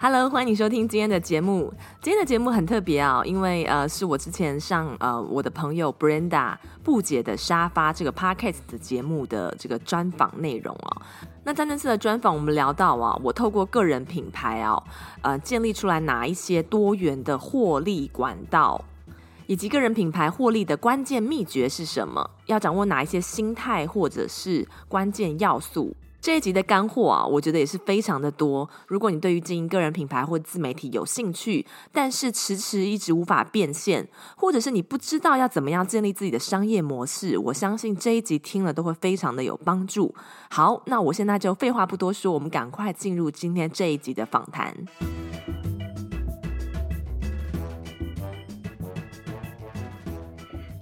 Hello，欢迎你收听今天的节目。今天的节目很特别啊、哦，因为呃，是我之前上呃我的朋友 Brenda 布姐的沙发这个 Podcast 的节目的这个专访内容哦。那在那次的专访，我们聊到啊，我透过个人品牌啊，呃，建立出来哪一些多元的获利管道，以及个人品牌获利的关键秘诀是什么？要掌握哪一些心态或者是关键要素？这一集的干货啊，我觉得也是非常的多。如果你对于经营个人品牌或自媒体有兴趣，但是迟迟一直无法变现，或者是你不知道要怎么样建立自己的商业模式，我相信这一集听了都会非常的有帮助。好，那我现在就废话不多说，我们赶快进入今天这一集的访谈。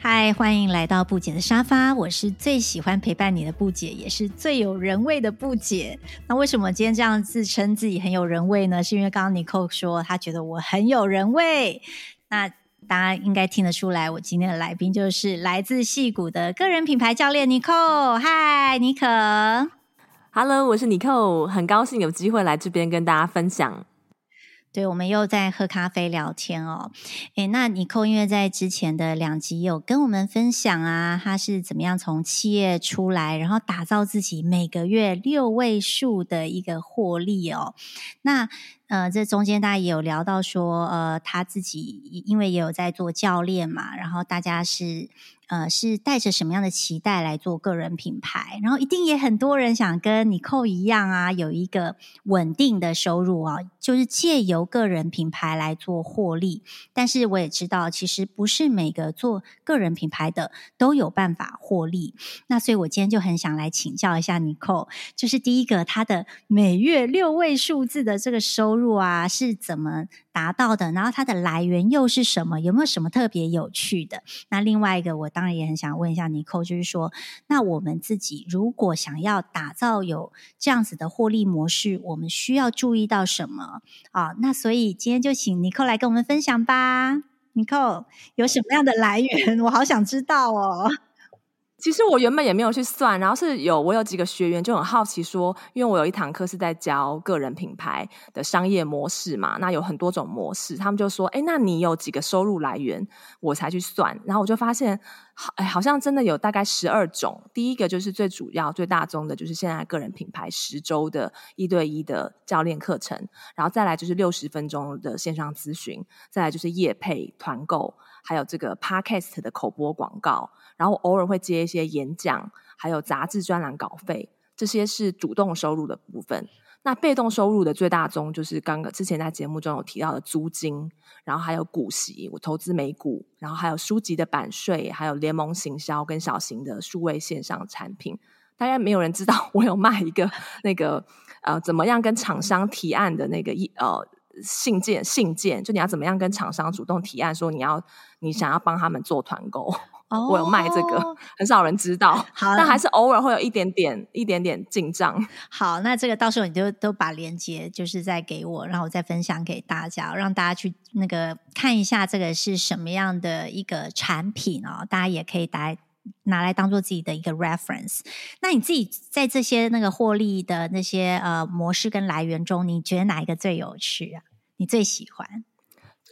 嗨，欢迎来到布姐的沙发。我是最喜欢陪伴你的布姐，也是最有人味的布姐。那为什么今天这样自称自己很有人味呢？是因为刚刚尼可说她觉得我很有人味。那大家应该听得出来，我今天的来宾就是来自戏谷的个人品牌教练尼可。嗨，尼可。Hello，我是尼可，很高兴有机会来这边跟大家分享。对，我们又在喝咖啡聊天哦。诶，那尼可因为在之前的两集有跟我们分享啊，他是怎么样从企业出来，然后打造自己每个月六位数的一个获利哦。那呃，这中间大家也有聊到说，呃，他自己因为也有在做教练嘛，然后大家是。呃，是带着什么样的期待来做个人品牌？然后一定也很多人想跟尼可一样啊，有一个稳定的收入啊，就是借由个人品牌来做获利。但是我也知道，其实不是每个做个人品牌的都有办法获利。那所以我今天就很想来请教一下尼可，就是第一个，他的每月六位数字的这个收入啊，是怎么达到的？然后它的来源又是什么？有没有什么特别有趣的？那另外一个，我当然也很想问一下尼可，就是说，那我们自己如果想要打造有这样子的获利模式，我们需要注意到什么啊？那所以今天就请尼可来跟我们分享吧。尼可有什么样的来源？我好想知道哦。其实我原本也没有去算，然后是有我有几个学员就很好奇说，因为我有一堂课是在教个人品牌的商业模式嘛，那有很多种模式，他们就说，哎，那你有几个收入来源？我才去算，然后我就发现，好，哎，好像真的有大概十二种。第一个就是最主要、最大宗的，就是现在个人品牌十周的一对一的教练课程，然后再来就是六十分钟的线上咨询，再来就是业配团购，还有这个 Podcast 的口播广告。然后偶尔会接一些演讲，还有杂志专栏稿费，这些是主动收入的部分。那被动收入的最大宗就是刚刚之前在节目中有提到的租金，然后还有股息，我投资美股，然后还有书籍的版税，还有联盟行销跟小型的数位线上产品。大概没有人知道 我有卖一个那个呃，怎么样跟厂商提案的那个一呃信件信件，就你要怎么样跟厂商主动提案说你要你想要帮他们做团购。Oh, 我有卖这个，很少人知道。好，但还是偶尔会有一点点、一点点进账。好，那这个到时候你就都把链接就是再给我，然后我再分享给大家，让大家去那个看一下这个是什么样的一个产品哦。大家也可以拿拿来当做自己的一个 reference。那你自己在这些那个获利的那些呃模式跟来源中，你觉得哪一个最有趣啊？你最喜欢？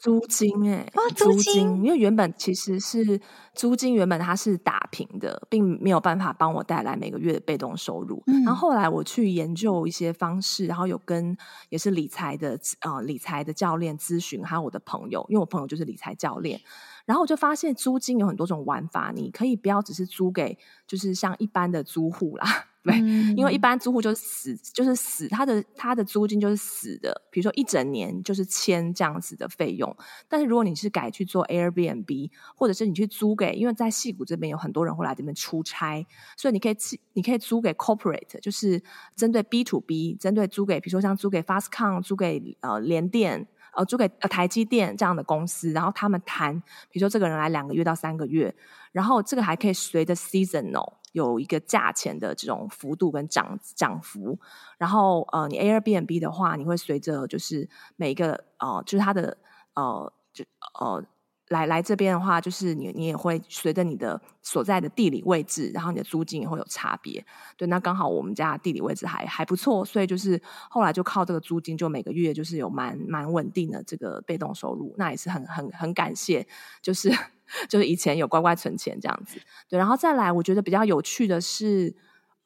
租金哎、欸哦，租金，因为原本其实是租金，原本它是打平的，并没有办法帮我带来每个月的被动收入。嗯、然后后来我去研究一些方式，然后有跟也是理财的呃理财的教练咨询，还有我的朋友，因为我朋友就是理财教练，然后我就发现租金有很多种玩法，你可以不要只是租给就是像一般的租户啦。对，因为一般租户就是死，就是死，他的他的租金就是死的。比如说一整年就是签这样子的费用，但是如果你是改去做 Airbnb，或者是你去租给，因为在戏谷这边有很多人会来这边出差，所以你可以你可以租给 Corporate，就是针对 B to B，针对租给，比如说像租给 Fastcon，租给呃联电。呃租给呃台积电这样的公司，然后他们谈，比如说这个人来两个月到三个月，然后这个还可以随着 seasonal 有一个价钱的这种幅度跟涨涨幅，然后呃你 Airbnb 的话，你会随着就是每一个呃就是它的呃就呃。来来这边的话，就是你你也会随着你的所在的地理位置，然后你的租金也会有差别。对，那刚好我们家地理位置还还不错，所以就是后来就靠这个租金，就每个月就是有蛮蛮稳定的这个被动收入。那也是很很很感谢，就是 就是以前有乖乖存钱这样子。对，然后再来，我觉得比较有趣的是，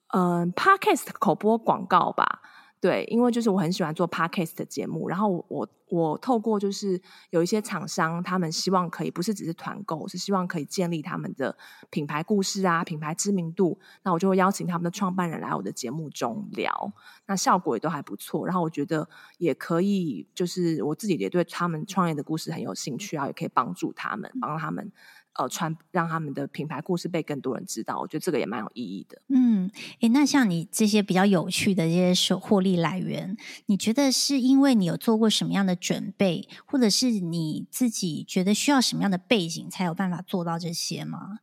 嗯、，Podcast 口播广告吧。对，因为就是我很喜欢做 podcast 的节目，然后我我透过就是有一些厂商，他们希望可以不是只是团购，是希望可以建立他们的品牌故事啊、品牌知名度，那我就会邀请他们的创办人来我的节目中聊，那效果也都还不错。然后我觉得也可以，就是我自己也对他们创业的故事很有兴趣啊，也可以帮助他们，帮他们。呃，传让他们的品牌故事被更多人知道，我觉得这个也蛮有意义的。嗯，诶，那像你这些比较有趣的这些收获利来源，你觉得是因为你有做过什么样的准备，或者是你自己觉得需要什么样的背景，才有办法做到这些吗？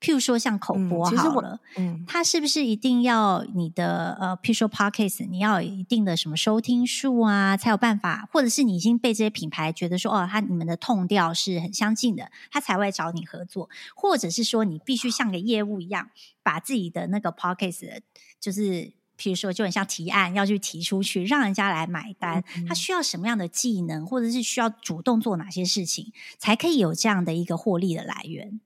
譬如说像口播好了，它是不是一定要你的呃，譬如说 Podcast，你要有一定的什么收听数啊，才有办法，或者是你已经被这些品牌觉得说哦，他你们的 tone 调是很相近的，他才会找你合作，或者是说你必须像个业务一样，把自己的那个 Podcast，就是譬如说就很像提案要去提出去，让人家来买单，他需要什么样的技能，或者是需要主动做哪些事情，才可以有这样的一个获利的来源。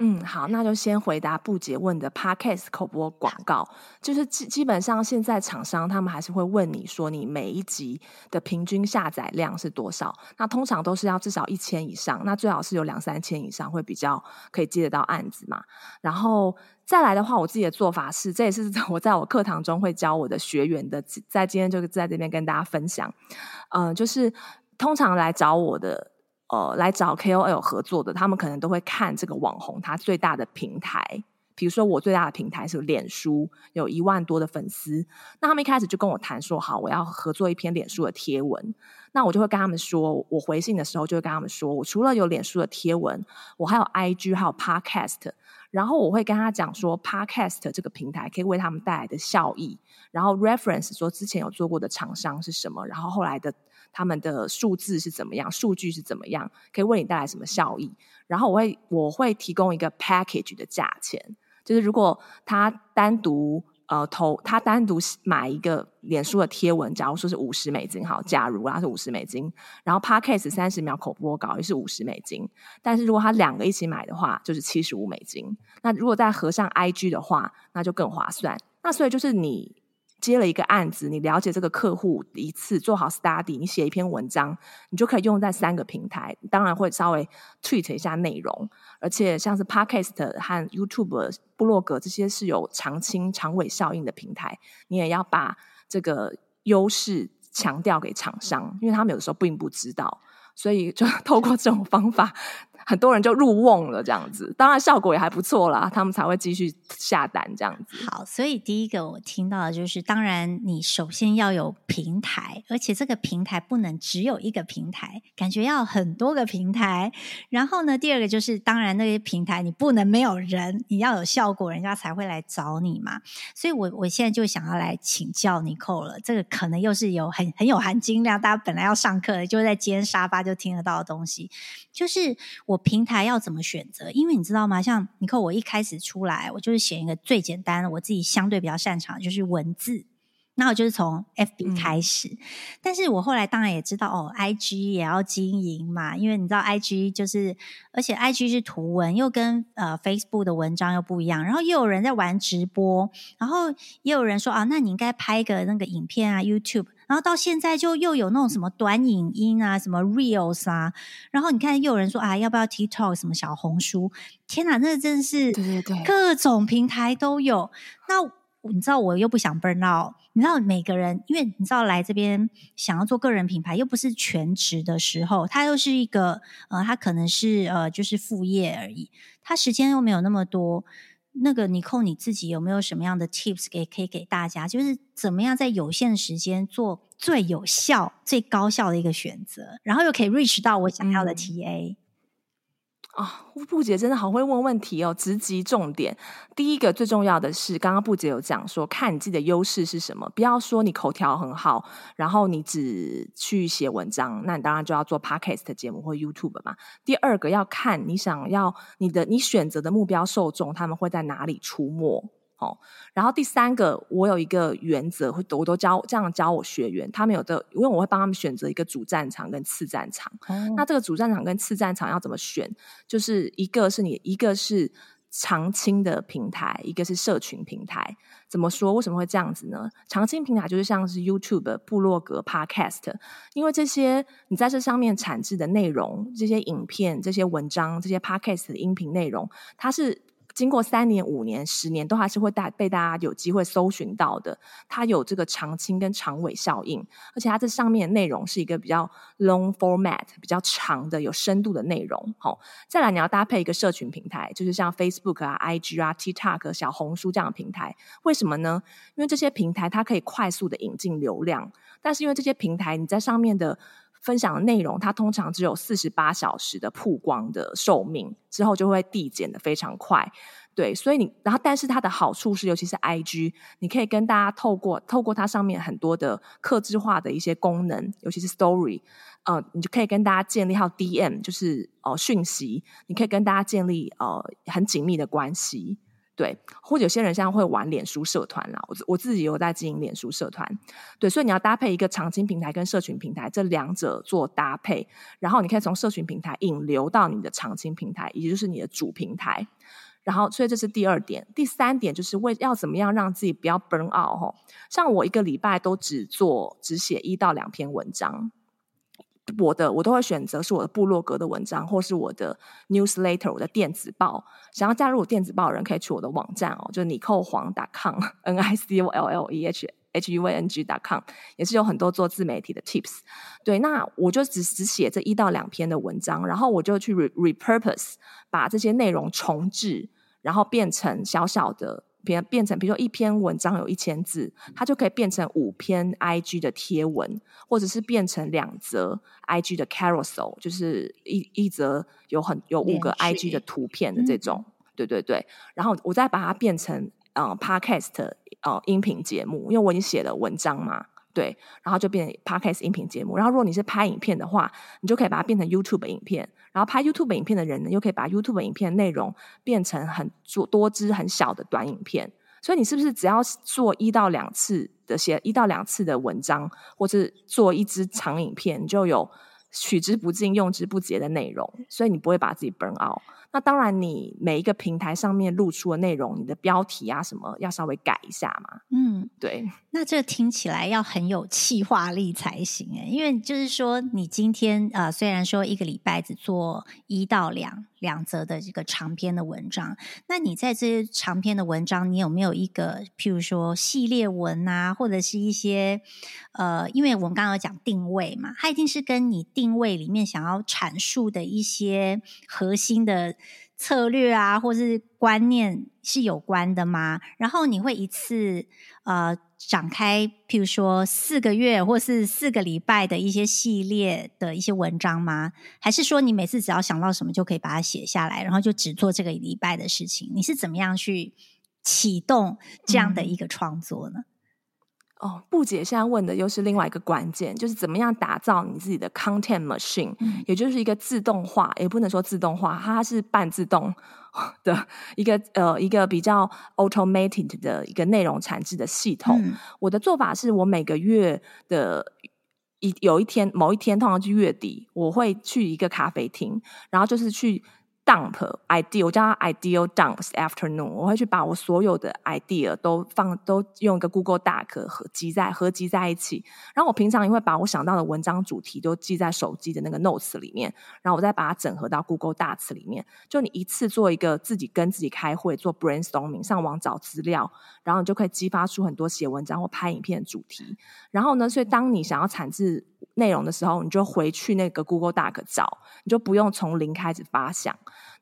嗯，好，那就先回答不姐问的 Podcast 口播广告，就是基基本上现在厂商他们还是会问你说，你每一集的平均下载量是多少？那通常都是要至少一千以上，那最好是有两三千以上会比较可以接得到案子嘛。然后再来的话，我自己的做法是，这也是我在我课堂中会教我的学员的，在今天就在这边跟大家分享。嗯、呃，就是通常来找我的。呃，来找 KOL 合作的，他们可能都会看这个网红他最大的平台，比如说我最大的平台是脸书，有一万多的粉丝。那他们一开始就跟我谈说，好，我要合作一篇脸书的贴文。那我就会跟他们说，我回信的时候就会跟他们说，我除了有脸书的贴文，我还有 IG，还有 Podcast。然后我会跟他讲说，Podcast 这个平台可以为他们带来的效益，然后 reference 说之前有做过的厂商是什么，然后后来的。他们的数字是怎么样？数据是怎么样？可以为你带来什么效益？然后我会我会提供一个 package 的价钱，就是如果他单独呃投，他单独买一个脸书的贴文，假如说是五十美金，好，假如啊是五十美金，然后 podcast 三十秒口播稿也是五十美金，但是如果他两个一起买的话，就是七十五美金。那如果再合上 IG 的话，那就更划算。那所以就是你。接了一个案子，你了解这个客户一次做好 study，你写一篇文章，你就可以用在三个平台，当然会稍微 tweak 一下内容，而且像是 podcast 和 YouTube、部落格这些是有长青长尾效应的平台，你也要把这个优势强调给厂商，因为他们有的时候并不知道，所以就 透过这种方法。很多人就入瓮了，这样子，当然效果也还不错啦，他们才会继续下单这样子。好，所以第一个我听到的就是，当然你首先要有平台，而且这个平台不能只有一个平台，感觉要很多个平台。然后呢，第二个就是，当然那些平台你不能没有人，你要有效果，人家才会来找你嘛。所以我我现在就想要来请教你扣了，这个可能又是有很很有含金量，大家本来要上课的，就在今天沙发就听得到的东西，就是我。平台要怎么选择？因为你知道吗？像你看，我一开始出来，我就是选一个最简单的，我自己相对比较擅长的就是文字。那我就是从 FB 开始，嗯、但是我后来当然也知道哦，IG 也要经营嘛。因为你知道，IG 就是，而且 IG 是图文，又跟呃 Facebook 的文章又不一样。然后又有人在玩直播，然后也有人说啊，那你应该拍个那个影片啊，YouTube。然后到现在就又有那种什么短影音啊，什么 Reels 啊，然后你看又有人说啊，要不要 TikTok 什么小红书？天哪，那真是对对对，各种平台都有。那你知道我又不想 burn out，你知道每个人，因为你知道来这边想要做个人品牌，又不是全职的时候，他又是一个呃，他可能是呃就是副业而已，他时间又没有那么多。那个 Nicole 你自己有没有什么样的 tips 给可以给大家？就是怎么样在有限的时间做最有效、最高效的一个选择，然后又可以 reach 到我想要的 TA。嗯啊，布姐真的好会问问题哦，直击重点。第一个最重要的是，刚刚布姐有讲说，看你自己的优势是什么，不要说你口条很好，然后你只去写文章，那你当然就要做 podcast 节目或 YouTube 嘛。第二个要看你想要你的你选择的目标受众，他们会在哪里出没。哦，然后第三个，我有一个原则，会我都教这样教我学员，他们有的，因为我会帮他们选择一个主战场跟次战场。哦、那这个主战场跟次战场要怎么选？就是一个是你，一个是长青的平台，一个是社群平台。怎么说？为什么会这样子呢？长青平台就是像是 YouTube、部落格、Podcast，因为这些你在这上面产制的内容，这些影片、这些文章、这些 Podcast 的音频内容，它是。经过三年、五年、十年，都还是会大被大家有机会搜寻到的。它有这个长青跟长尾效应，而且它这上面的内容是一个比较 long format、比较长的、有深度的内容。好，再来你要搭配一个社群平台，就是像 Facebook 啊、IG 啊、TikTok、小红书这样的平台。为什么呢？因为这些平台它可以快速的引进流量，但是因为这些平台你在上面的。分享的内容，它通常只有四十八小时的曝光的寿命，之后就会递减的非常快。对，所以你，然后，但是它的好处是，尤其是 IG，你可以跟大家透过透过它上面很多的客制化的一些功能，尤其是 Story，呃，你就可以跟大家建立好 DM，就是呃讯息，你可以跟大家建立呃很紧密的关系。对，或者有些人现在会玩脸书社团啦，我我自己有在经营脸书社团，对，所以你要搭配一个长青平台跟社群平台这两者做搭配，然后你可以从社群平台引流到你的长青平台，也就是你的主平台，然后所以这是第二点，第三点就是为要怎么样让自己不要 burn out 吼，像我一个礼拜都只做只写一到两篇文章。我的我都会选择是我的部落格的文章，或是我的 newsletter，我的电子报。想要加入我电子报的人，可以去我的网站哦，就是 nicollehuang.com，n i c o l l e h h u a n g.com，也是有很多做自媒体的 tips。对，那我就只只写这一到两篇的文章，然后我就去 repurpose 把这些内容重置，然后变成小小的。变变成，比如说一篇文章有一千字，它就可以变成五篇 IG 的贴文，或者是变成两则 IG 的 carousel，就是一一则有很有五个 IG 的图片的这种，嗯、对对对。然后我再把它变成呃 podcast 呃音频节目，因为我已经写了文章嘛。对，然后就变成 Podcast 音频节目。然后如果你是拍影片的话，你就可以把它变成 YouTube 影片。然后拍 YouTube 影片的人呢，又可以把 YouTube 影片内容变成很做多支很小的短影片。所以你是不是只要做一到两次的写一到两次的文章，或是做一支长影片，就有取之不尽、用之不竭的内容。所以你不会把自己 burn out。那当然，你每一个平台上面露出的内容，你的标题啊什么要稍微改一下嘛。嗯，对。那这听起来要很有气化力才行诶，因为就是说，你今天呃，虽然说一个礼拜只做一到两两则的这个长篇的文章，那你在这些长篇的文章，你有没有一个譬如说系列文啊，或者是一些呃，因为我们刚刚有讲定位嘛，它一定是跟你定位里面想要阐述的一些核心的。策略啊，或是观念是有关的吗？然后你会一次呃展开，譬如说四个月或是四个礼拜的一些系列的一些文章吗？还是说你每次只要想到什么就可以把它写下来，然后就只做这个礼拜的事情？你是怎么样去启动这样的一个创作呢？嗯哦，布姐现在问的又是另外一个关键，就是怎么样打造你自己的 content machine，嗯，也就是一个自动化，也不能说自动化，它是半自动的一个呃一个比较 automated 的一个内容产制的系统。嗯。我的做法是我每个月的一有一天某一天，通常是月底，我会去一个咖啡厅，然后就是去。Dump idea，我叫它 ideal dumps afternoon。我会去把我所有的 idea 都放，都用一个 Google Doc 合集在合集在一起。然后我平常也会把我想到的文章主题都记在手机的那个 Notes 里面，然后我再把它整合到 Google Docs 里面。就你一次做一个自己跟自己开会做 brainstorming，上网找资料，然后你就可以激发出很多写文章或拍影片的主题。然后呢，所以当你想要产制内容的时候，你就回去那个 Google Doc 找，你就不用从零开始发想。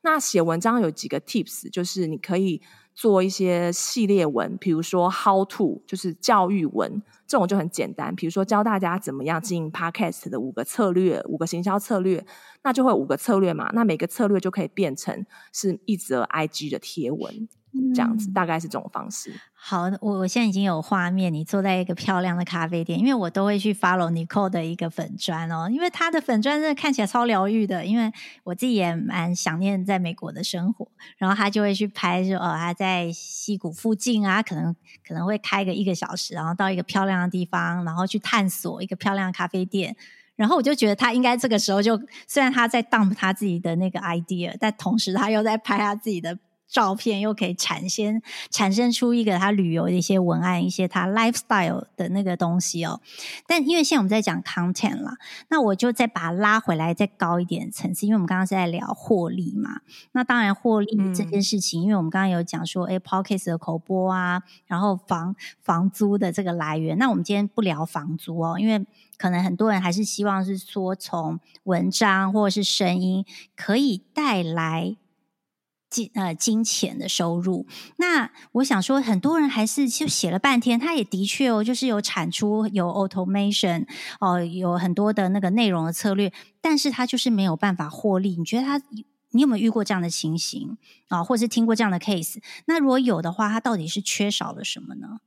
那写文章有几个 tips，就是你可以做一些系列文，比如说 How to，就是教育文，这种就很简单。比如说教大家怎么样经营 Podcast 的五个策略，五个行销策略，那就会五个策略嘛。那每个策略就可以变成是一则 IG 的贴文。这样子大概是这种方式。好，我我现在已经有画面，你坐在一个漂亮的咖啡店，因为我都会去 follow Nicole 的一个粉砖哦，因为他的粉砖真的看起来超疗愈的。因为我自己也蛮想念在美国的生活，然后他就会去拍说，哦，他在溪谷附近啊，可能可能会开个一个小时，然后到一个漂亮的地方，然后去探索一个漂亮的咖啡店。然后我就觉得他应该这个时候就，虽然他在 dump 他自己的那个 idea，但同时他又在拍他自己的。照片又可以产生产生出一个他旅游的一些文案，一些他 lifestyle 的那个东西哦。但因为现在我们在讲 content 啦，那我就再把它拉回来，再高一点层次。因为我们刚刚是在聊获利嘛，那当然获利这件事情，嗯、因为我们刚刚有讲说，哎 p o c k e t 的口播啊，然后房房租的这个来源。那我们今天不聊房租哦，因为可能很多人还是希望是说从文章或者是声音可以带来。金呃金钱的收入，那我想说，很多人还是就写了半天，他也的确哦，就是有产出有 automation 哦、有很多的那个内容的策略，但是他就是没有办法获利。你觉得他，你有没有遇过这样的情形啊、或者是听过这样的 case？那如果有的话，他到底是缺少了什么呢？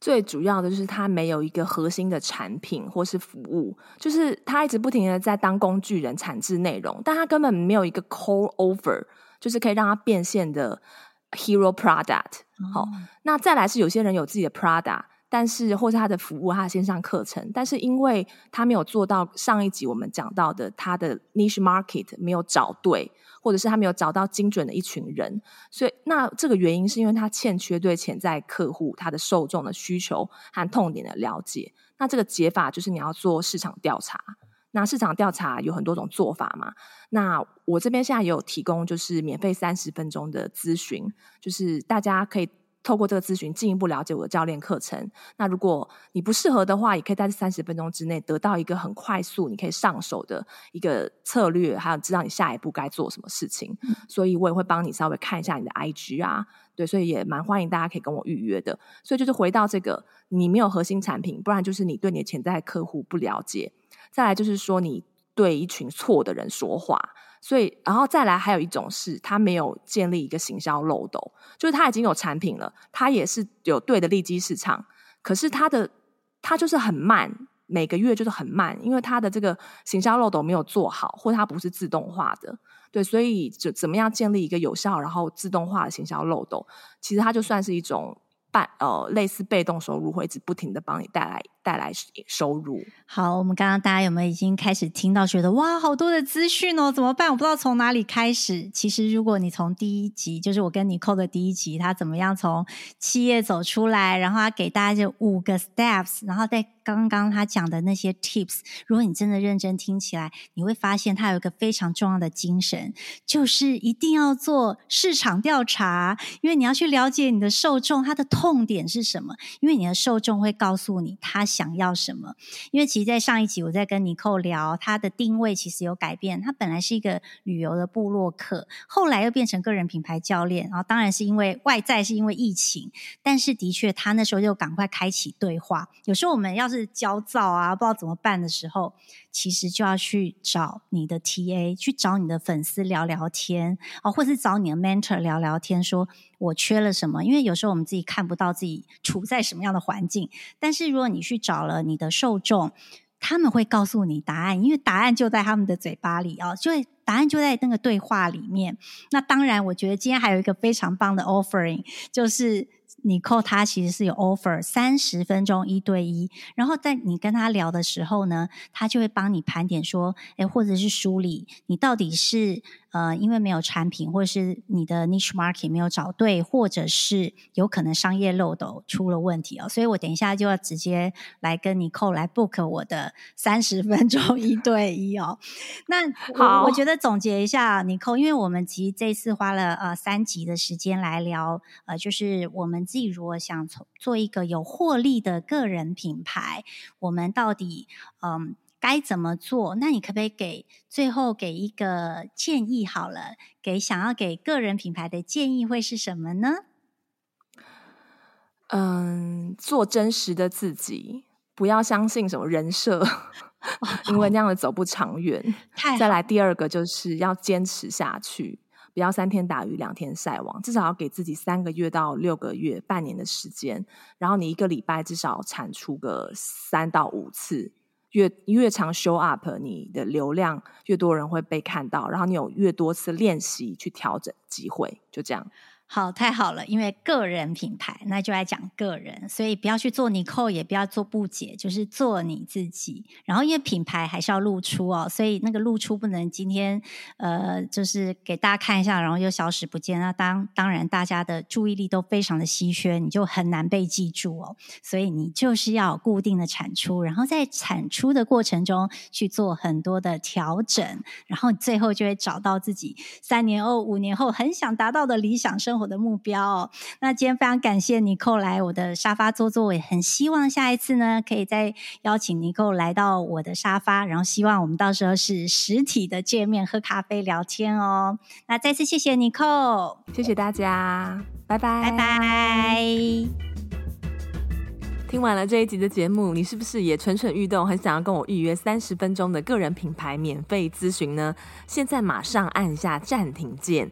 最主要的就是它没有一个核心的产品或是服务，就是它一直不停的在当工具人产制内容，但它根本没有一个 core offer，就是可以让它变现的 hero product。好，那再来是有些人有自己的 product，但是或是他的服务，他的线上课程，但是因为他没有做到上一集我们讲到的，他的 niche market 没有找对。或者是他没有找到精准的一群人，所以那这个原因是因为他欠缺对潜在客户他的受众的需求和痛点的了解。那这个解法就是你要做市场调查。那市场调查有很多种做法嘛。那我这边现在也有提供，就是免费三十分钟的咨询，就是大家可以。透过这个咨询，进一步了解我的教练课程。那如果你不适合的话，也可以在这三十分钟之内得到一个很快速、你可以上手的一个策略，还有知道你下一步该做什么事情。嗯、所以我也会帮你稍微看一下你的 IG 啊，对，所以也蛮欢迎大家可以跟我预约的。所以就是回到这个，你没有核心产品，不然就是你对你的潜在客户不了解，再来就是说你对一群错的人说话。所以，然后再来，还有一种是，他没有建立一个行销漏斗，就是他已经有产品了，他也是有对的利基市场，可是他的他就是很慢，每个月就是很慢，因为他的这个行销漏斗没有做好，或他不是自动化的，对，所以就怎么样建立一个有效然后自动化的行销漏斗，其实它就算是一种半呃类似被动收入，会一直不停的帮你带来。带来收入。好，我们刚刚大家有没有已经开始听到，觉得哇，好多的资讯哦，怎么办？我不知道从哪里开始。其实，如果你从第一集，就是我跟你扣的第一集，他怎么样从企业走出来，然后他给大家这五个 steps，然后在刚刚他讲的那些 tips，如果你真的认真听起来，你会发现他有一个非常重要的精神，就是一定要做市场调查，因为你要去了解你的受众，他的痛点是什么，因为你的受众会告诉你他。想要什么？因为其实，在上一集我在跟尼寇聊，他的定位其实有改变。他本来是一个旅游的部落客，后来又变成个人品牌教练。然后，当然是因为外在是因为疫情，但是的确，他那时候就赶快开启对话。有时候我们要是焦躁啊，不知道怎么办的时候，其实就要去找你的 TA，去找你的粉丝聊聊天啊，或是找你的 mentor 聊聊天，说我缺了什么。因为有时候我们自己看不到自己处在什么样的环境，但是如果你去找了你的受众，他们会告诉你答案，因为答案就在他们的嘴巴里啊，就答案就在那个对话里面。那当然，我觉得今天还有一个非常棒的 offering，就是。你扣他其实是有 offer 三十分钟一对一，然后在你跟他聊的时候呢，他就会帮你盘点说，诶，或者是梳理你到底是。呃，因为没有产品，或者是你的 niche market 没有找对，或者是有可能商业漏斗出了问题哦，所以我等一下就要直接来跟 Nicole 来 book 我的 三十分钟一对一哦。那好，我觉得总结一下，Nicole，因为我们其实这次花了呃三集的时间来聊，呃，就是我们自己如果想从做一个有获利的个人品牌，我们到底嗯。呃该怎么做？那你可不可以给最后给一个建议？好了，给想要给个人品牌的建议会是什么呢？嗯，做真实的自己，不要相信什么人设，因为那样的走不长远。再来第二个就是要坚持下去。不要三天打鱼两天晒网，至少要给自己三个月到六个月、半年的时间。然后你一个礼拜至少产出个三到五次，越越常 show up，你的流量越多人会被看到，然后你有越多次练习去调整机会，就这样。好，太好了，因为个人品牌，那就来讲个人，所以不要去做尼寇也不要做布姐，就是做你自己。然后，因为品牌还是要露出哦，所以那个露出不能今天呃，就是给大家看一下，然后又消失不见。那当当然，大家的注意力都非常的稀缺，你就很难被记住哦。所以你就是要固定的产出，然后在产出的过程中去做很多的调整，然后最后就会找到自己三年后、五年后很想达到的理想生。我的目标哦，那今天非常感谢 Nicole 来我的沙发坐坐，我也很希望下一次呢，可以再邀请 Nicole 来到我的沙发，然后希望我们到时候是实体的见面，喝咖啡聊天哦。那再次谢谢 Nicole，谢谢大家，拜拜，拜拜。听完了这一集的节目，你是不是也蠢蠢欲动，很想要跟我预约三十分钟的个人品牌免费咨询呢？现在马上按下暂停键，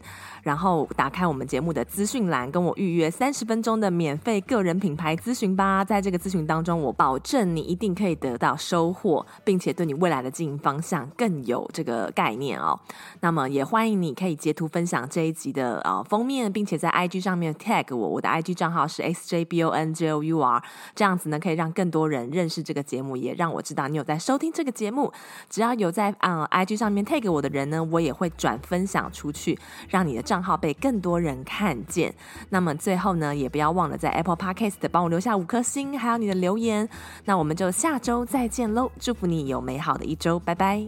然后打开我们节目的资讯栏，跟我预约三十分钟的免费个人品牌咨询吧。在这个咨询当中，我保证你一定可以得到收获，并且对你未来的经营方向更有这个概念哦。那么也欢迎你可以截图分享这一集的呃封面，并且在 IG 上面 tag 我，我的 IG 账号是 sjbonjour 这样。子呢，可以让更多人认识这个节目，也让我知道你有在收听这个节目。只要有在嗯 IG 上面 tag 我的人呢，我也会转分享出去，让你的账账号被更多人看见。那么最后呢，也不要忘了在 Apple Podcast 帮我留下五颗星，还有你的留言。那我们就下周再见喽！祝福你有美好的一周，拜拜。